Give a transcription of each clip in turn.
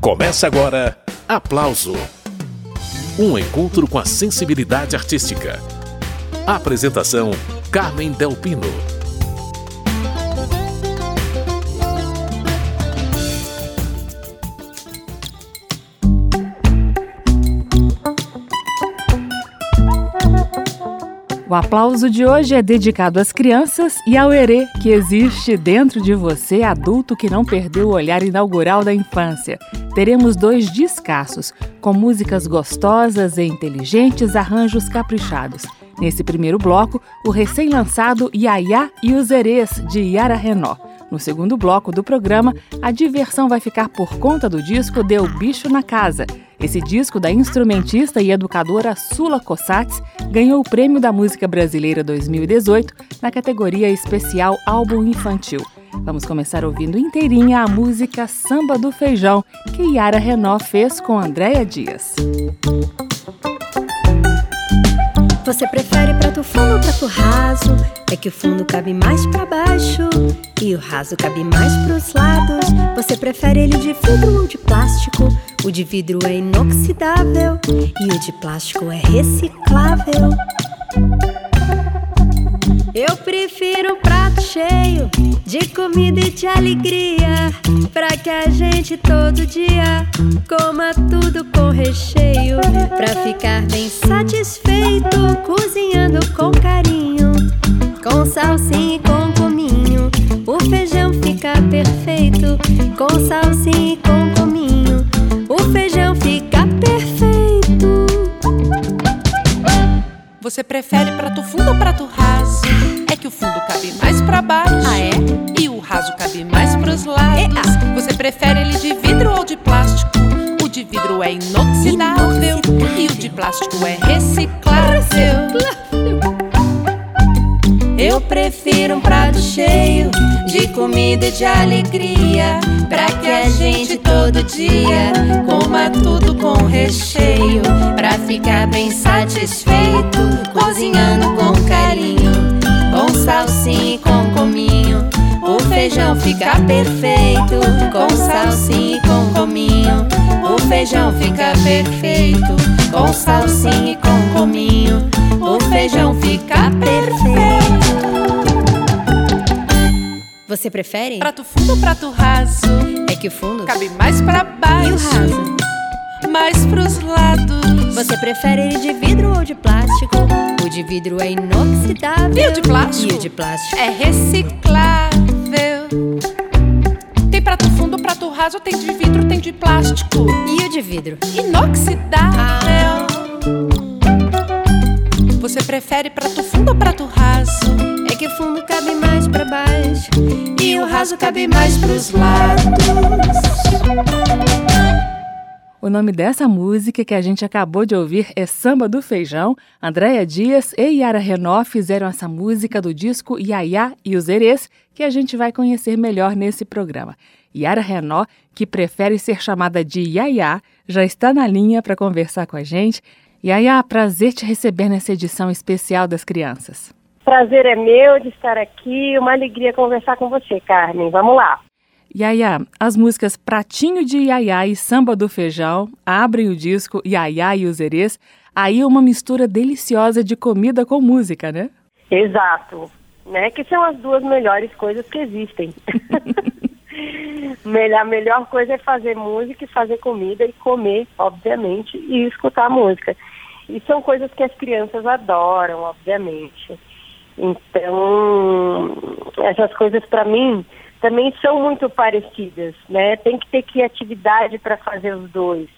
Começa agora Aplauso Um encontro com a sensibilidade artística. Apresentação: Carmen Delpino. O aplauso de hoje é dedicado às crianças e ao herê que existe dentro de você, adulto que não perdeu o olhar inaugural da infância. Teremos dois descassos, com músicas gostosas e inteligentes, arranjos caprichados. Nesse primeiro bloco, o recém-lançado Yaya e os Herês, de Yara Renó. No segundo bloco do programa, a diversão vai ficar por conta do disco Deu Bicho na Casa. Esse disco da instrumentista e educadora Sula Cossatz ganhou o Prêmio da Música Brasileira 2018 na categoria especial Álbum Infantil. Vamos começar ouvindo inteirinha a música Samba do Feijão, que Yara Renó fez com Andréia Dias. Você prefere prato fundo ou prato raso? É que o fundo cabe mais para baixo e o raso cabe mais pros lados. Você prefere ele de vidro ou de plástico? O de vidro é inoxidável e o de plástico é reciclável. Eu prefiro prato cheio de comida e de alegria, pra que a gente todo dia coma tudo com recheio, pra ficar bem satisfeito, cozinhando com carinho, com salsinha e com cominho. O feijão fica perfeito, com salsinha e com cominho. O feijão fica perfeito. Você prefere prato fundo ou prato raso? Que o fundo cabe mais pra baixo. Ah, é? E o raso cabe mais pros lados. Você prefere ele de vidro ou de plástico? O de vidro é inoxidável, Inoxidável. e o de plástico é reciclável. Eu prefiro um prato cheio de comida e de alegria, pra que a gente todo dia coma tudo com recheio, pra ficar bem satisfeito, cozinhando com carinho, salsinha e com cominho. O feijão fica perfeito, com salsinha e com cominho. O feijão fica perfeito, com salsinha e com cominho. O feijão fica perfeito. Você prefere? Prato fundo ou prato raso? É que o fundo Cabe mais pra baixo. e o raso. Mais pros lados. Você prefere ele de vidro ou de plástico? O de vidro é inoxidável. E o de plástico? E o de plástico? É reciclável. Tem prato fundo, prato raso, tem de vidro, tem de plástico. E o de vidro? Inoxidável. Você prefere prato fundo ou prato raso? É que o fundo cabe mais pra baixo. E o raso cabe mais pros lados. O nome dessa música que a gente acabou de ouvir é Samba do Feijão. Andréia Dias e Yara Renó fizeram essa música do disco Yaya e os Herês, que a gente vai conhecer melhor nesse programa. Yara Renó, que prefere ser chamada de Yaya, já está na linha para conversar com a gente. Yaya, prazer te receber nessa edição especial das crianças. Prazer é meu de estar aqui, uma alegria conversar com você, Carmen. Vamos lá. Yaya, as músicas Pratinho de Yaya e Samba do Feijão abrem o disco Yaya e os Herês. Aí uma mistura deliciosa de comida com música, né? Exato, né? Que são as duas melhores coisas que existem. Melhor- A melhor coisa é fazer música e fazer comida e comer, obviamente, e escutar música. E são coisas que as crianças adoram, obviamente. Então, essas coisas para mim também são muito parecidas, né? Tem que ter criatividade para fazer os dois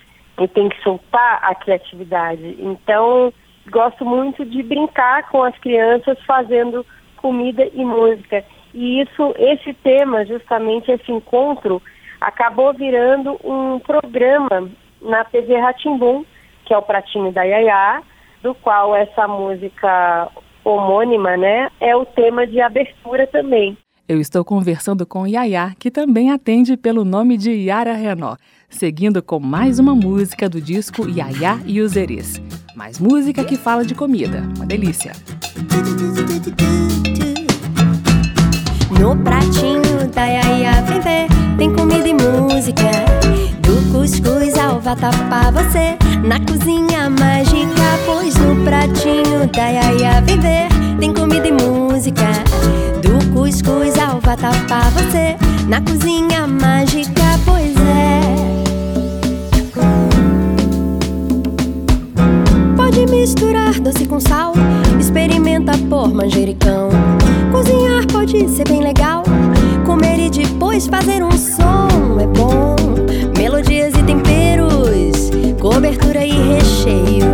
e tem que soltar a criatividade. Então, gosto muito de brincar com as crianças fazendo comida e música. E isso, esse tema, justamente esse encontro, acabou virando um programa na TV Ratimbum, que é o Pratinho da Yaya, do qual essa música homônima, né, é o tema de abertura também. Eu estou conversando com Yaya, que também atende pelo nome de Yara Renó, seguindo com mais uma música do disco Yaya e os Herês. Mais música que fala de comida. Uma delícia. No pratinho da Yaya vem ver, tem comida e música. Do cuscuz vai tapar você na cozinha mágica. Pois no pratinho da Yaya viver tem comida e música. Do cuscuz ao vatapá você na cozinha mágica, pois é. Pode misturar doce com sal, experimenta por manjericão. Cozinhar pode ser bem legal, comer e depois fazer um som é bom. Melodias e temperos, cobertura e recheio,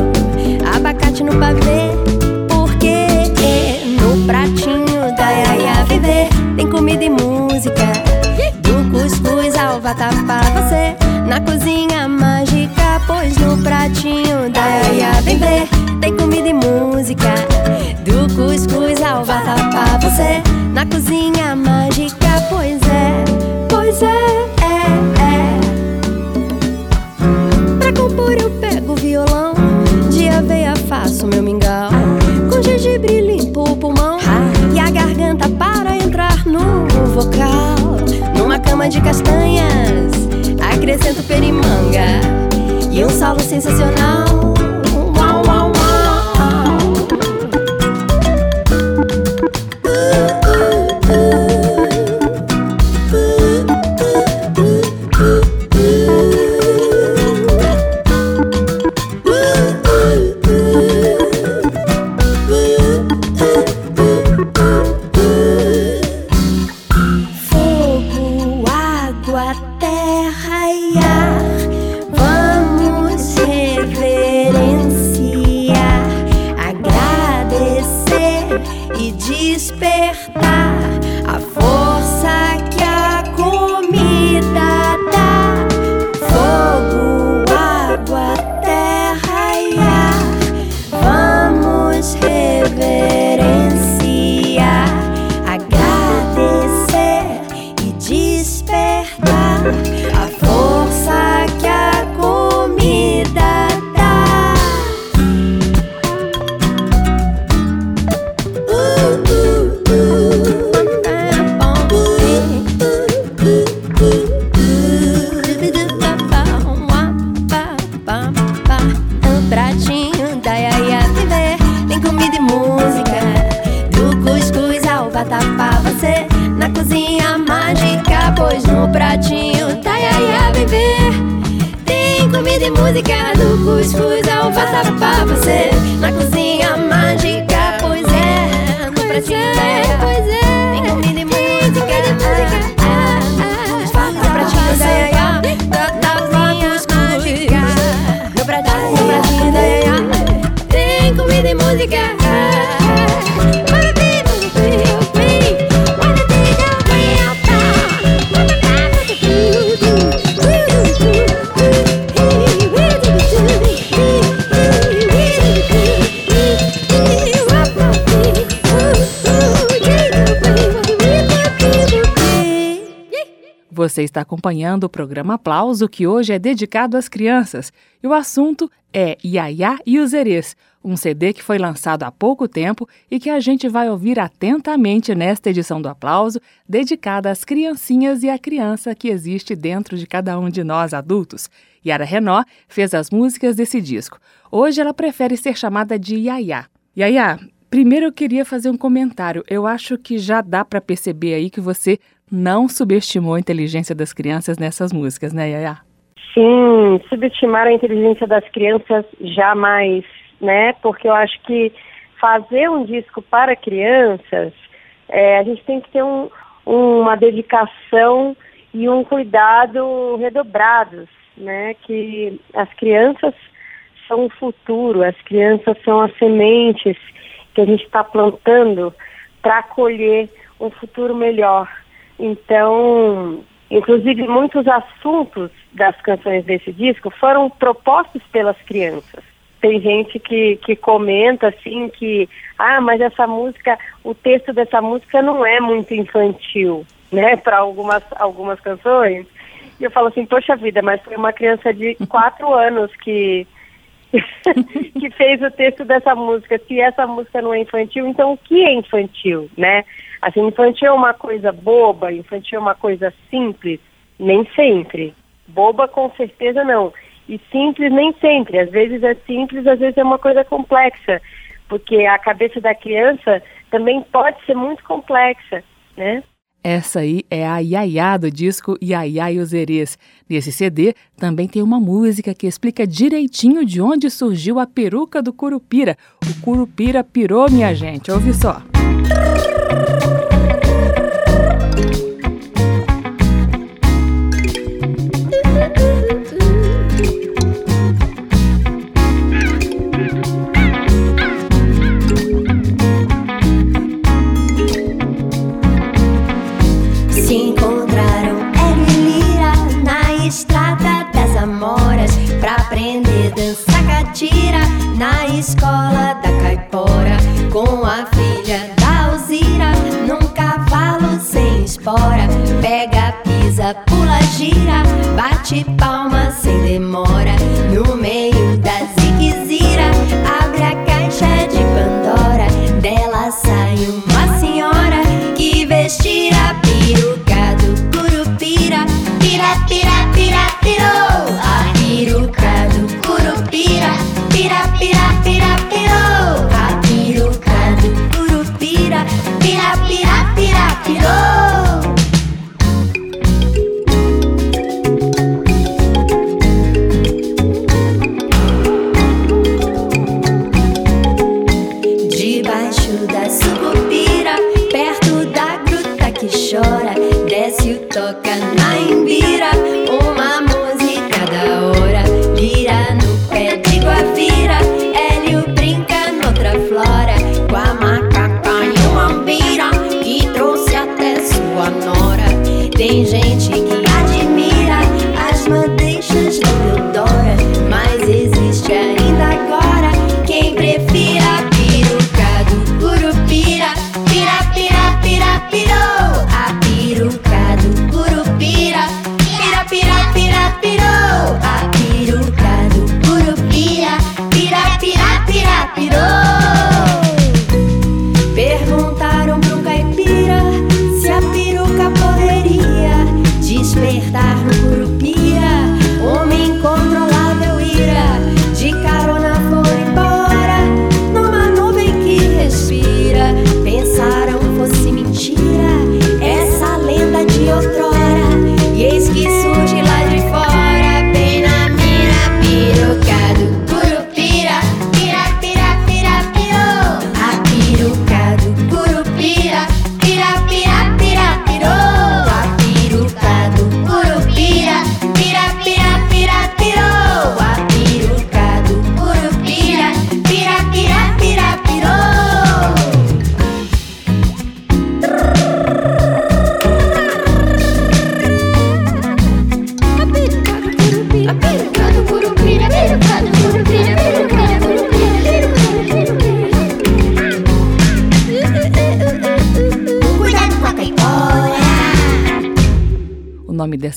solo sensacional. Você está acompanhando o programa Aplauso, que hoje é dedicado às crianças. E o assunto é Yaya e os Erês, um CD que foi lançado há pouco tempo e que a gente vai ouvir atentamente nesta edição do Aplauso, dedicada às criancinhas e à criança que existe dentro de cada um de nós adultos. Yara Renó fez as músicas desse disco. Hoje ela prefere ser chamada de Yaya. Yaya, primeiro eu queria fazer um comentário. Eu acho que já dá para perceber aí que você não subestimou a inteligência das crianças nessas músicas, né, Yaya? Sim, subestimar a inteligência das crianças jamais, né? Porque eu acho que fazer um disco para crianças, é, a gente tem que ter um, uma dedicação e um cuidado redobrados, né? Que as crianças são o futuro, as crianças são as sementes que a gente está plantando para colher um futuro melhor. Então, inclusive muitos assuntos das canções desse disco foram propostos pelas crianças. Tem gente que, que comenta assim que, ah, mas essa música, o texto dessa música não é muito infantil, né, para algumas, algumas canções. E eu falo assim, poxa vida, mas foi uma criança de quatro anos que, que fez o texto dessa música. Se essa música não é infantil, então o que é infantil, né? Assim, infantil é uma coisa boba, infantil é uma coisa simples, nem sempre. Boba com certeza não. E simples nem sempre. Às vezes é simples, às vezes é uma coisa complexa. Porque a cabeça da criança também pode ser muito complexa, né? Essa aí é a Yaya do disco Yaya e os Erês. Nesse CD também tem uma música que explica direitinho de onde surgiu a peruca do Curupira. O Curupira pirou, minha gente. Ouve só. Música na escola da caipora com a filha da Alzira num cavalo sem espora. Pega, pisa, pula, gira, bate palma sem demora no meio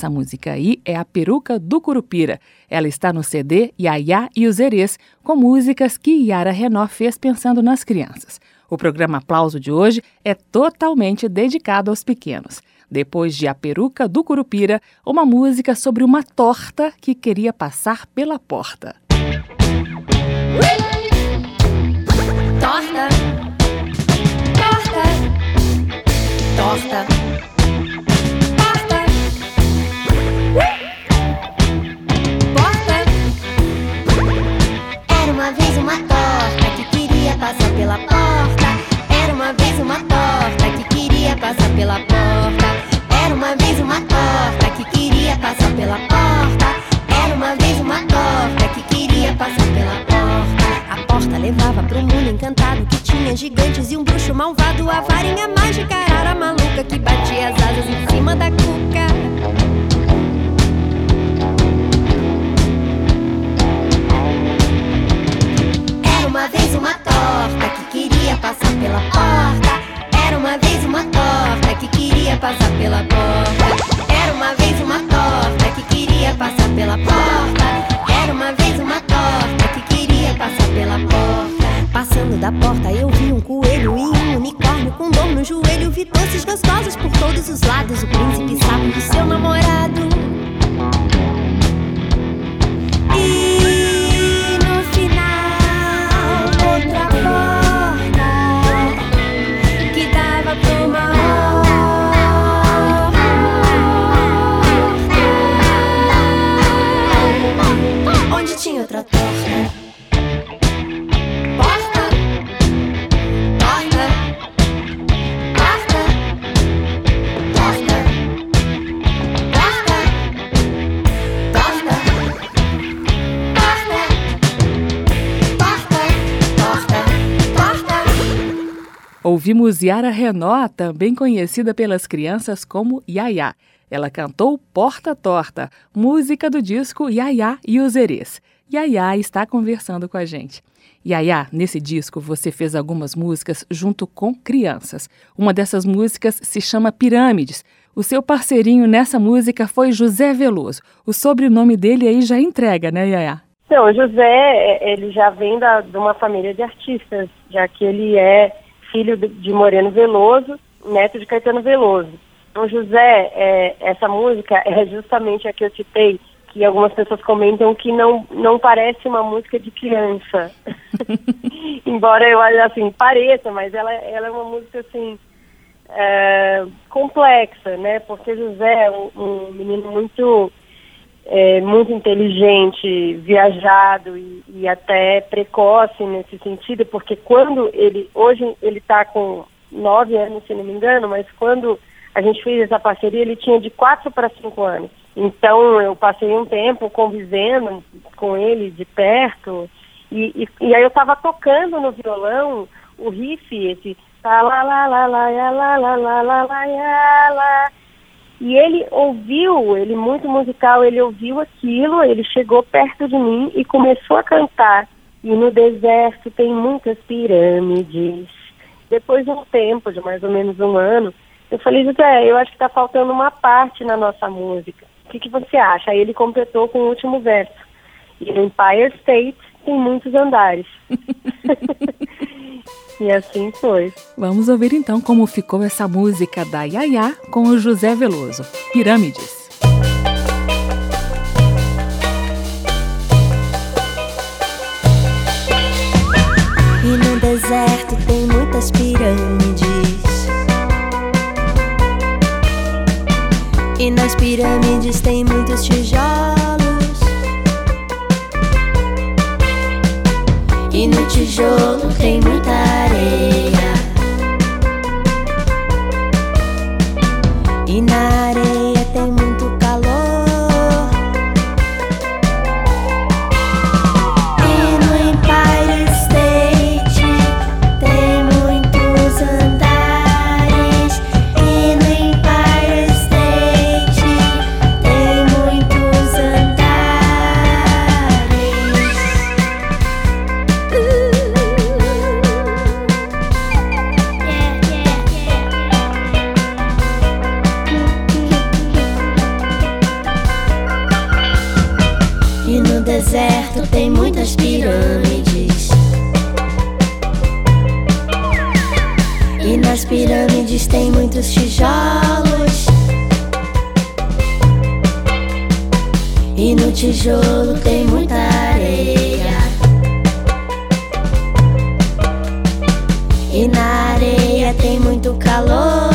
dessa música aí é a Peruca do Curupira. Ela está no CD Yaya e os Erês, com músicas que Yara Renó fez pensando nas crianças. O programa Aplauso de hoje é totalmente dedicado aos pequenos. Depois de A Peruca do Curupira, uma música sobre uma torta que queria passar pela porta. Torta. Torta. Torta. um unicórnio com dor no joelho Vi doces gostosos por todos os lados. O príncipe sabe do seu namorado. E no final, outra porta Que dava pro uma Onde tinha outra torta Ouvimos Yara Renó, também conhecida pelas crianças como Yaya. Ela cantou Porta Torta, música do disco Yaya e os Erês. Yaya está conversando com a gente. Yaya, nesse disco você fez algumas músicas junto com crianças. Uma dessas músicas se chama Pirâmides. O seu parceirinho nessa música foi José Veloso. O sobrenome dele aí já entrega, né, Yaya? Não, José, ele já vem da, de uma família de artistas, já que ele é filho de Moreno Veloso, neto de Caetano Veloso. Então, José, é, essa música é justamente a que eu citei, que algumas pessoas comentam que não, não parece uma música de criança. Embora eu assim, pareça, mas ela, ela é uma música assim é, complexa, né? Porque José é um, um menino muito é, muito inteligente, viajado e, e, até precoce nesse sentido, porque quando ele, hoje ele está com nove anos, se não me engano, mas quando a gente fez essa parceria, ele tinha de quatro para cinco anos. Então eu passei um tempo convivendo com ele de perto, e, e, e aí eu estava tocando no violão o riff, esse lá lá lá lá lá lá lá e ele ouviu, ele muito musical, ele ouviu aquilo, ele chegou perto de mim e começou a cantar. E no deserto tem muitas pirâmides. Depois de um tempo, de mais ou menos um ano, eu falei, José, eu acho que está faltando uma parte na nossa música. O que, que você acha? Aí ele completou com o último verso. E no Empire State tem muitos andares. E assim foi. Vamos ouvir então como ficou essa música da Yaya com o José Veloso. Pirâmides. E no deserto tem muitas pirâmides. E nas pirâmides tem muitos tijolos. E no tijolo tem muita E nas pirâmides tem muitos tijolos. E no tijolo tem muita areia. E na areia tem muito calor.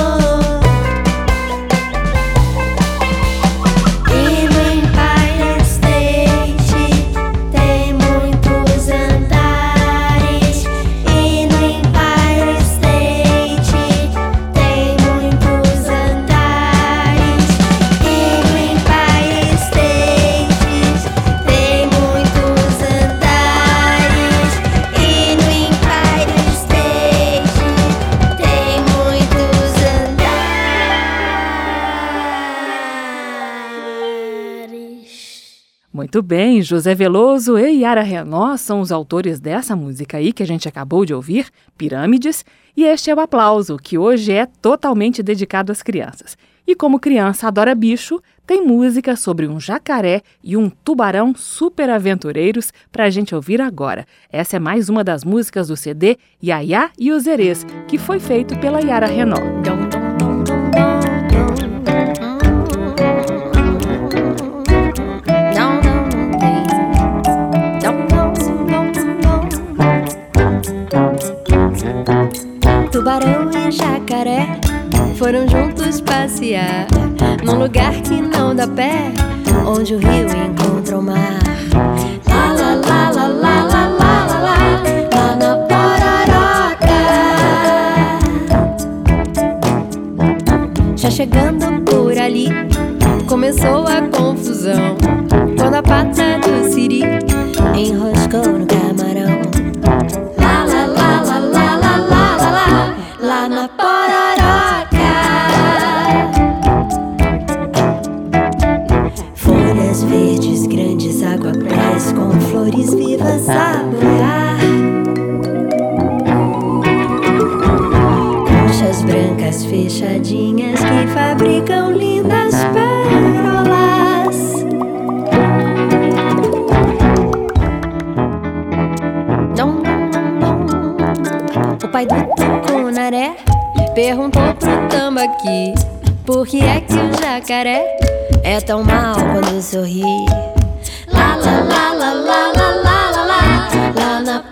Muito bem, José Veloso e Yara Renó são os autores dessa música aí que a gente acabou de ouvir, Pirâmides, e este é o aplauso, que hoje é totalmente dedicado às crianças. E como criança adora bicho, tem música sobre um jacaré e um tubarão super aventureiros para a gente ouvir agora. Essa é mais uma das músicas do CD Yaya e os Erês, que foi feito pela Yara Renó. Tubarão e jacaré foram juntos passear num lugar que não dá pé, onde o rio encontra o mar. Lá, lá, chegando por ali, começou a confusão. Quando a pata do siri enroscou no camarão. Pai do tucunaré perguntou pro tambaqui por que é que o jacaré é tão mal quando sorri. Lá, lá, lá, lá, lá, lá, lá, lá, lá, lá na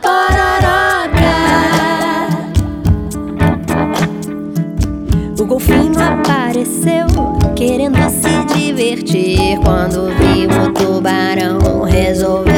O golfinho apareceu, querendo se divertir. Quando viu o tubarão, resolveu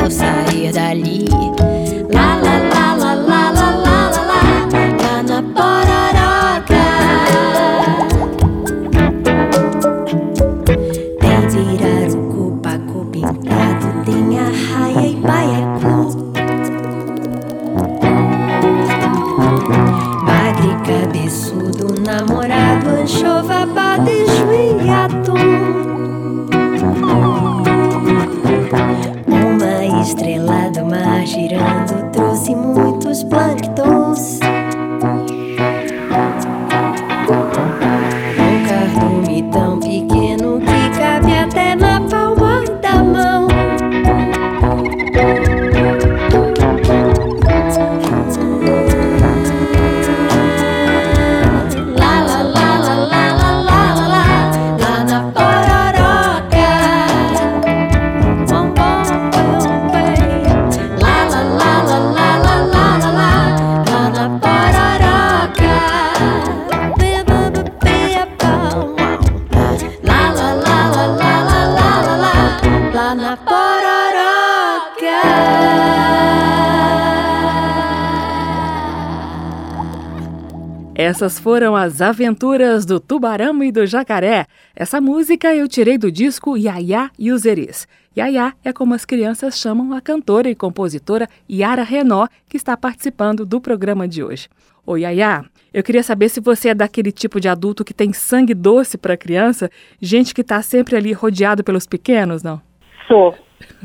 Essas foram as aventuras do tubarão e do jacaré. Essa música eu tirei do disco Yaya e os Erês. Yaya é como as crianças chamam a cantora e compositora Yara Renó, que está participando do programa de hoje. Ô Yaya, eu queria saber se você é daquele tipo de adulto que tem sangue doce para criança, gente que está sempre ali rodeado pelos pequenos, não? Sou.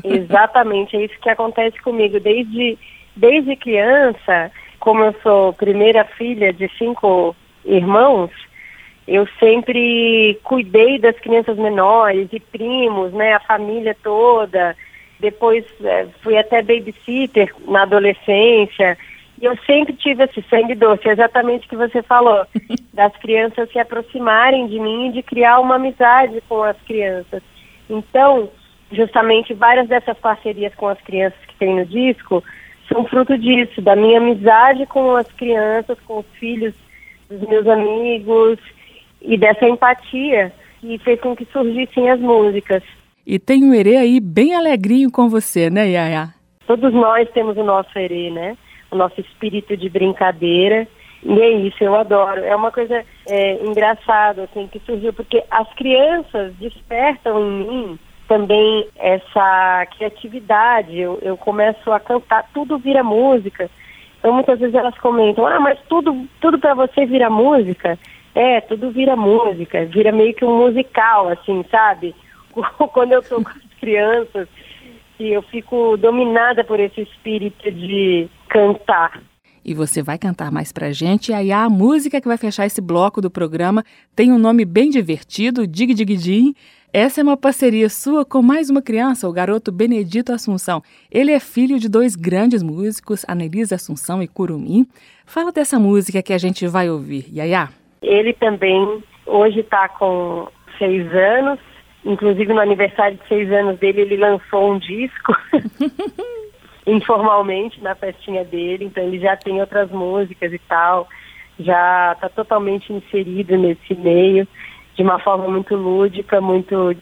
Exatamente, é isso que acontece comigo. Desde, desde criança, como eu sou primeira filha de cinco irmãos, eu sempre cuidei das crianças menores e primos, né, a família toda. Depois eh, fui até babysitter na adolescência. E eu sempre tive esse sangue doce, exatamente o que você falou, das crianças se aproximarem de mim e de criar uma amizade com as crianças. Então, justamente várias dessas parcerias com as crianças que tem no disco são fruto disso, da minha amizade com as crianças, com os filhos dos meus amigos e dessa empatia que fez com que surgissem as músicas. E tem um Herê aí bem alegrinho com você, né, Yaya? Todos nós temos o nosso herê, né? O nosso espírito de brincadeira. E é isso, eu adoro. É uma coisa é, engraçada, assim, que surgiu, porque as crianças despertam em mim também essa criatividade. Eu, eu começo a cantar, tudo vira música. Então muitas vezes elas comentam, ah, mas tudo, tudo para você vira música? É, tudo vira música, vira meio que um musical, assim, sabe? Quando eu tô com as crianças, e eu fico dominada por esse espírito de cantar. E você vai cantar mais pra gente. E aí a música que vai fechar esse bloco do programa tem um nome bem divertido, Dig Dig Dig. Essa é uma parceria sua com mais uma criança, o garoto Benedito Assunção. Ele é filho de dois grandes músicos, Anelisa Assunção e Curumim. Fala dessa música que a gente vai ouvir, Yaya. Ele também hoje está com seis anos. Inclusive no aniversário de seis anos dele ele lançou um disco informalmente na festinha dele. Então ele já tem outras músicas e tal. Já está totalmente inserido nesse meio. De uma forma muito lúdica, muito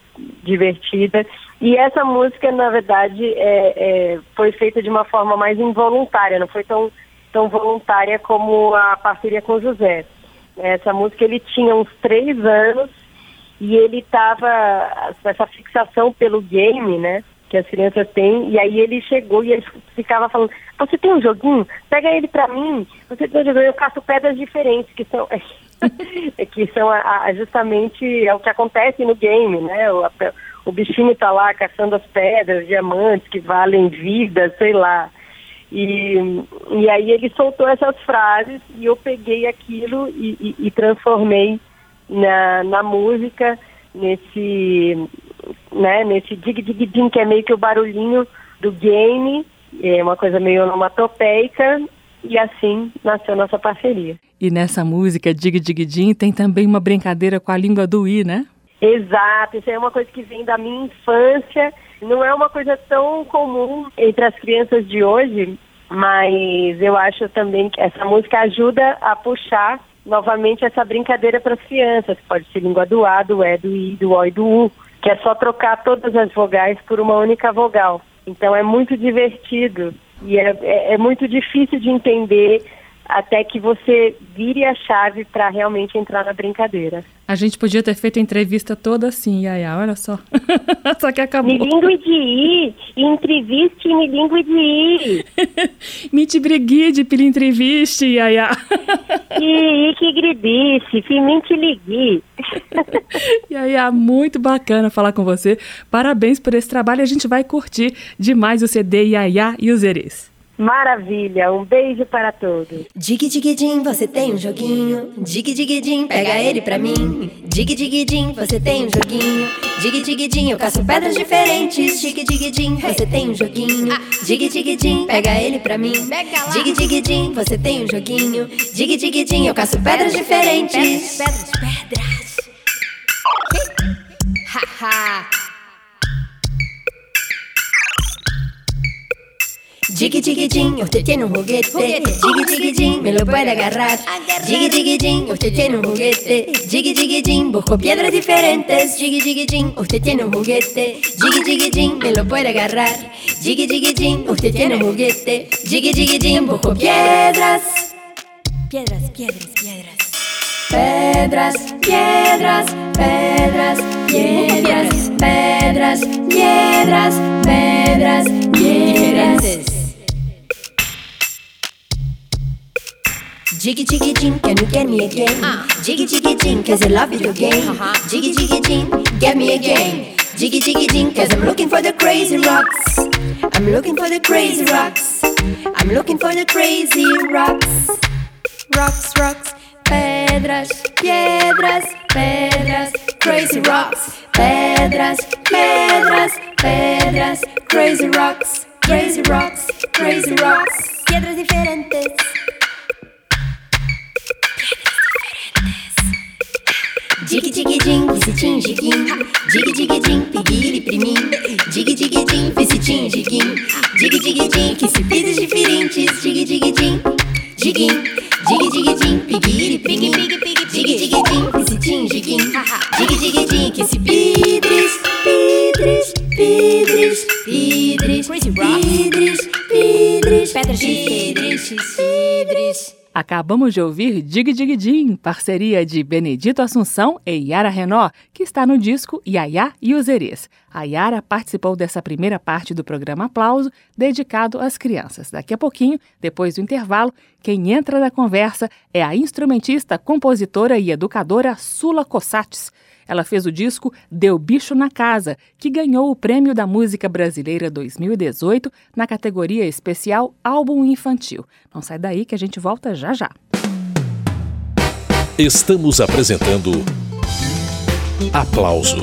divertida. E essa música, na verdade, é, é, foi feita de uma forma mais involuntária, não foi tão, tão voluntária como a parceria com o José. Essa música ele tinha uns três anos e ele estava essa fixação pelo game, né? Que as crianças têm, e aí ele chegou e ele ficava falando, você tem um joguinho? Pega ele para mim, você tem um joguinho, eu caço pedras diferentes, que são que são a, a, justamente é o que acontece no game, né? O, a, o bichinho tá lá caçando as pedras, diamantes que valem vida, sei lá. E, e aí ele soltou essas frases e eu peguei aquilo e, e, e transformei na, na música, nesse, né, nesse dig dig din, que é meio que o barulhinho do game, é uma coisa meio onomatopeica, e assim nasceu nossa parceria. E nessa música Dig Dig Din tem também uma brincadeira com a língua do I, né? Exato, isso é uma coisa que vem da minha infância, não é uma coisa tão comum entre as crianças de hoje, mas eu acho também que essa música ajuda a puxar novamente essa brincadeira para as crianças. Pode ser língua do A, do E, do I, do O e do U, que é só trocar todas as vogais por uma única vogal. Então é muito divertido e é, é, é muito difícil de entender até que você vire a chave para realmente entrar na brincadeira. A gente podia ter feito a entrevista toda assim, Yaya, olha só. só que acabou. Me de ir, entreviste me língua de ir. me te briguide pela entrevista, Yaya. e que gridice, me te liguei. Yaya, muito bacana falar com você. Parabéns por esse trabalho, a gente vai curtir demais o CD Yaya e os Erês. Maravilha, um beijo para todos. Dig dig din, você tem um joguinho. Dig dig din, pega ele pra mim. Dig dig din, você tem um joguinho. Dig dig din, eu caço pedras diferentes. Dig dig din, você tem um joguinho. Dig dig din, pega ele pra mim. Dig dig din, você tem um joguinho. Dig dig din, eu caço pedras diferentes. Pedras, pedras, pedras. Ha ha. Chiqui chiqui usted tiene un juguete. Chiqui chiqui me lo puede agarrar. Chiqui chiqui usted tiene un juguete. Chiqui chiqui busco piedras diferentes. Chiqui chiqui usted tiene un juguete. Chiqui chiqui me lo puede agarrar. Chiqui chiqui usted tiene un juguete. Chiqui chiqui busco piedras. Piedras, piedras, piedras. Pedras, piedras, piedras, piedras, piedras, piedras, piedras, piedras. Jiggy jiggy jing, can you get me again? Uh. Jiggy jiggy jing, cause I love video game. Uh-huh. Jiggy jiggy jing, get me again. Jiggy jiggy jing, cause I'm looking for the crazy rocks. I'm looking for the crazy rocks. I'm looking for the crazy rocks. Rocks, rocks, pedras, piedras, pedras, crazy rocks. Pedras, piedras, pedras, crazy rocks, crazy rocks, crazy rocks. Piedras diferentes. Dig dig din, visitim diguim. Dig dig din, pigiri primim. Dig dig din, visitim diguim. Dig dig din, que se pides diferentes. Dig dig din, diguim. Dig dig din, pigiri primim. Dig dig din, visitim diguim. Dig dig din, que se pidres, pidres, pidres, pidres, pidres, pidres, pedras, pidres, pidres. Acabamos de ouvir Dig Dig Din, parceria de Benedito Assunção e Yara Renó, que está no disco Yaya e os Erês. A Yara participou dessa primeira parte do programa Aplauso, dedicado às crianças. Daqui a pouquinho, depois do intervalo, quem entra na conversa é a instrumentista, compositora e educadora Sula Cossates. Ela fez o disco Deu Bicho na Casa, que ganhou o Prêmio da Música Brasileira 2018 na categoria especial Álbum Infantil. Não sai daí que a gente volta já já. Estamos apresentando Aplauso